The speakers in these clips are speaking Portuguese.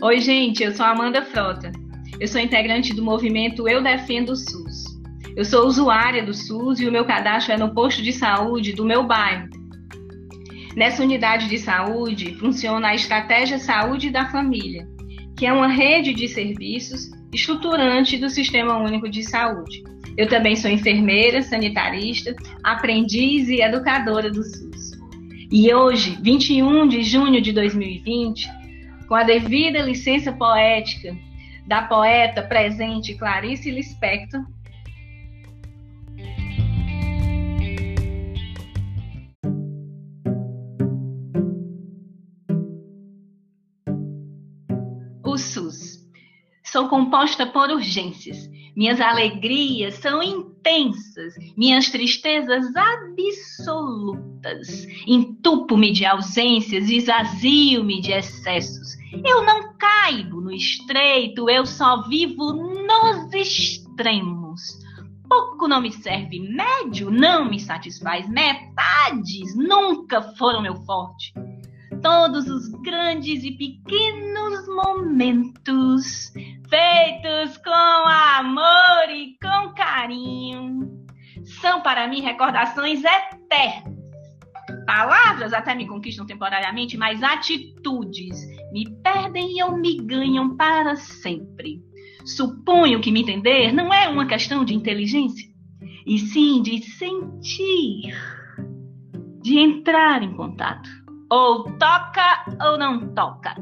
Oi, gente, eu sou Amanda Frota. Eu sou integrante do movimento Eu Defendo o SUS. Eu sou usuária do SUS e o meu cadastro é no posto de saúde do meu bairro. Nessa unidade de saúde funciona a Estratégia Saúde da Família, que é uma rede de serviços estruturante do Sistema Único de Saúde. Eu também sou enfermeira, sanitarista, aprendiz e educadora do SUS. E hoje, 21 de junho de 2020, com a devida licença poética da poeta presente Clarice Lispector, o SUS. Sou composta por urgências. Minhas alegrias são intensas, minhas tristezas absolutas. Entupo-me de ausências, esvazio-me de excessos. Eu não caibo no estreito, eu só vivo nos extremos. Pouco não me serve, médio não me satisfaz, metades nunca foram meu forte. Todos os grandes e pequenos momentos, feitos com amor e com carinho, são para mim recordações eternas. Palavras até me conquistam temporariamente, mas atitudes me perdem ou me ganham para sempre. Suponho que me entender não é uma questão de inteligência, e sim de sentir, de entrar em contato. Ou toca ou não toca.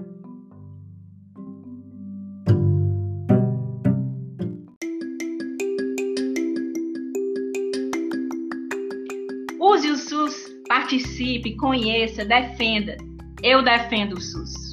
Use o SUS, participe, conheça, defenda. Eu defendo o SUS.